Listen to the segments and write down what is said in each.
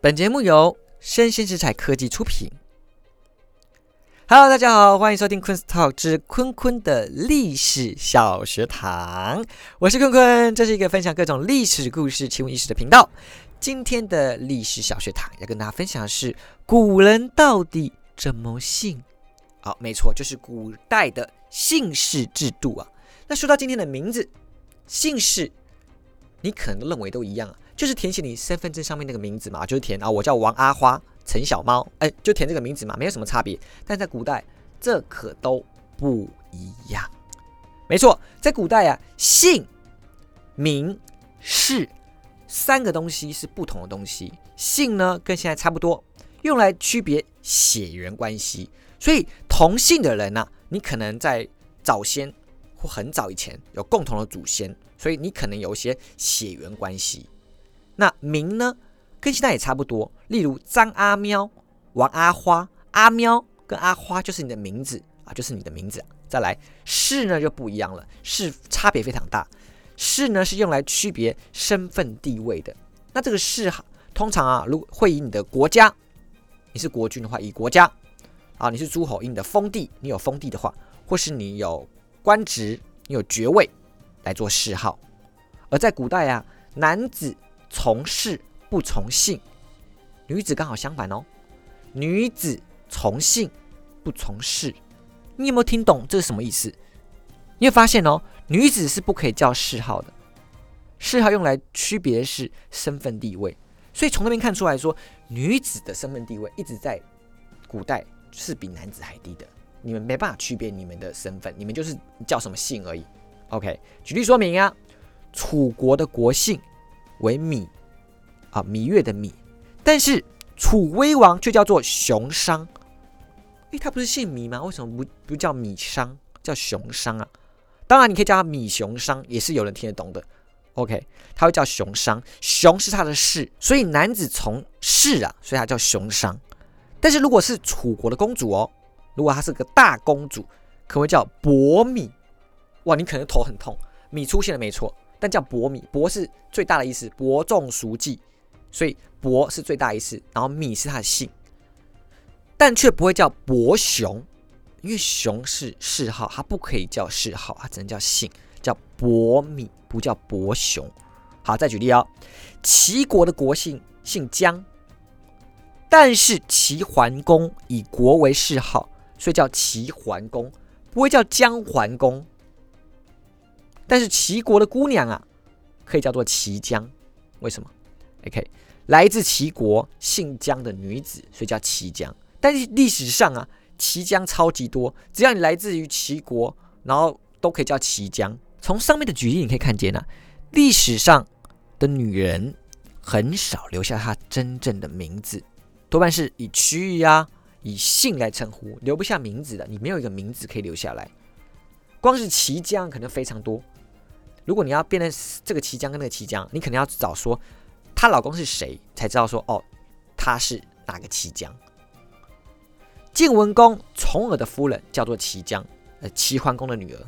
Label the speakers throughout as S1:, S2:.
S1: 本节目由生鲜食材科技出品。Hello，大家好，欢迎收听昆 Talk 之坤坤的历史小学堂。我是坤坤，这是一个分享各种历史故事、奇闻异事的频道。今天的历史小学堂要跟大家分享的是古人到底怎么姓？好，没错，就是古代的姓氏制度啊。那说到今天的名字，姓氏，你可能认为都一样啊。就是填写你身份证上面那个名字嘛，就是填啊，我叫王阿花、陈小猫，哎，就填这个名字嘛，没有什么差别。但在古代，这可都不一样。没错，在古代啊，姓、名、氏三个东西是不同的东西。姓呢，跟现在差不多，用来区别血缘关系。所以同姓的人呢，你可能在早先或很早以前有共同的祖先，所以你可能有一些血缘关系。那名呢，跟现在也差不多。例如张阿喵、王阿花、阿喵跟阿花就是你的名字啊，就是你的名字。再来氏呢就不一样了，氏差别非常大。氏呢是用来区别身份地位的。那这个氏哈，通常啊，如会以你的国家，你是国君的话，以国家啊，你是诸侯，以你的封地，你有封地的话，或是你有官职，你有爵位来做谥号。而在古代啊，男子。从事不从姓，女子刚好相反哦。女子从姓不从事，你有没有听懂这是什么意思？你会发现哦，女子是不可以叫谥号的，谥号用来区别是身份地位。所以从那边看出来说，女子的身份地位一直在古代是比男子还低的。你们没办法区别你们的身份，你们就是叫什么姓而已。OK，举例说明啊，楚国的国姓。为芈啊，芈月的芈，但是楚威王却叫做熊商。诶，他不是姓芈吗？为什么不不叫芈商，叫熊商啊？当然，你可以叫他芈熊商，也是有人听得懂的。OK，他会叫熊商，熊是他的氏，所以男子从氏啊，所以他叫熊商。但是如果是楚国的公主哦，如果她是个大公主，可会叫伯芈。哇，你可能头很痛，芈出现了没错。但叫伯米，伯是最大的意思，伯仲叔季，所以伯是最大意思。然后米是他的姓，但却不会叫伯雄，因为雄是谥号，它不可以叫谥号，它只能叫姓，叫伯米，不叫伯雄。好，再举例哦，齐国的国姓姓姜，但是齐桓公以国为谥号，所以叫齐桓公，不会叫姜桓公。但是齐国的姑娘啊，可以叫做齐姜，为什么？OK，来自齐国姓姜的女子，所以叫齐姜。但是历史上啊，齐姜超级多，只要你来自于齐国，然后都可以叫齐姜。从上面的举例你可以看见啊，历史上的女人很少留下她真正的名字，多半是以区域啊、以姓来称呼，留不下名字的。你没有一个名字可以留下来，光是齐姜可能非常多。如果你要辨认这个齐姜跟那个齐姜，你肯定要找说她老公是谁，才知道说哦，她是哪个齐姜。晋文公重耳的夫人叫做齐姜，呃，齐桓公的女儿。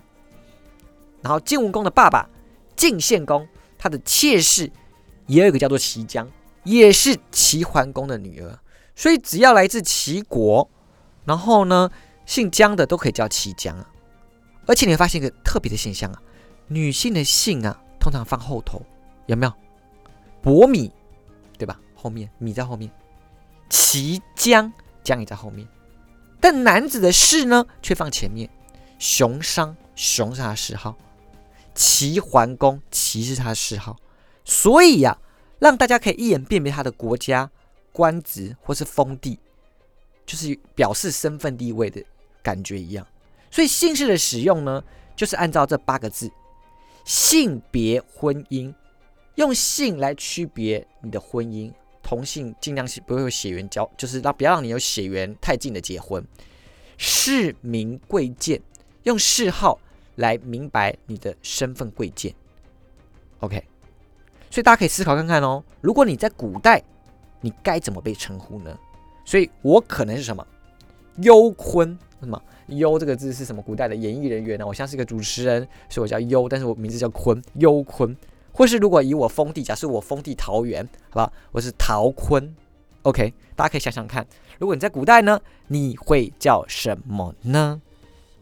S1: 然后晋文公的爸爸晋献公，他的妾室也有一个叫做齐姜，也是齐桓公的女儿。所以只要来自齐国，然后呢姓姜的都可以叫齐姜啊。而且你会发现一个特别的现象啊。女性的姓啊，通常放后头，有没有？伯米，对吧？后面米在后面，齐姜姜也在后面，但男子的氏呢，却放前面。熊商熊是他的谥号，齐桓公齐是他的谥号，所以呀，让大家可以一眼辨别他的国家、官职或是封地，就是表示身份地位的感觉一样。所以姓氏的使用呢，就是按照这八个字。性别婚姻，用性来区别你的婚姻，同性尽量是不会有血缘交，就是让不要让你有血缘太近的结婚。氏名贵贱，用谥号来明白你的身份贵贱。OK，所以大家可以思考看看哦，如果你在古代，你该怎么被称呼呢？所以我可能是什么？幽坤什么？优这个字是什么？古代的演艺人员呢？我像是一个主持人，所以我叫优，但是我名字叫坤，优坤。或是如果以我封地，假设我封地桃园，好吧，我是陶坤，OK，大家可以想想看，如果你在古代呢，你会叫什么呢？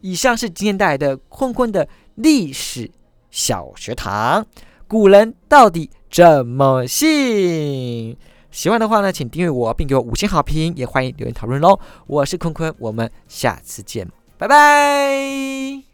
S1: 以上是今天带来的坤坤的历史小学堂，古人到底怎么信？喜欢的话呢，请订阅我，并给我五星好评，也欢迎留言讨论喽。我是坤坤，我们下次见，拜拜。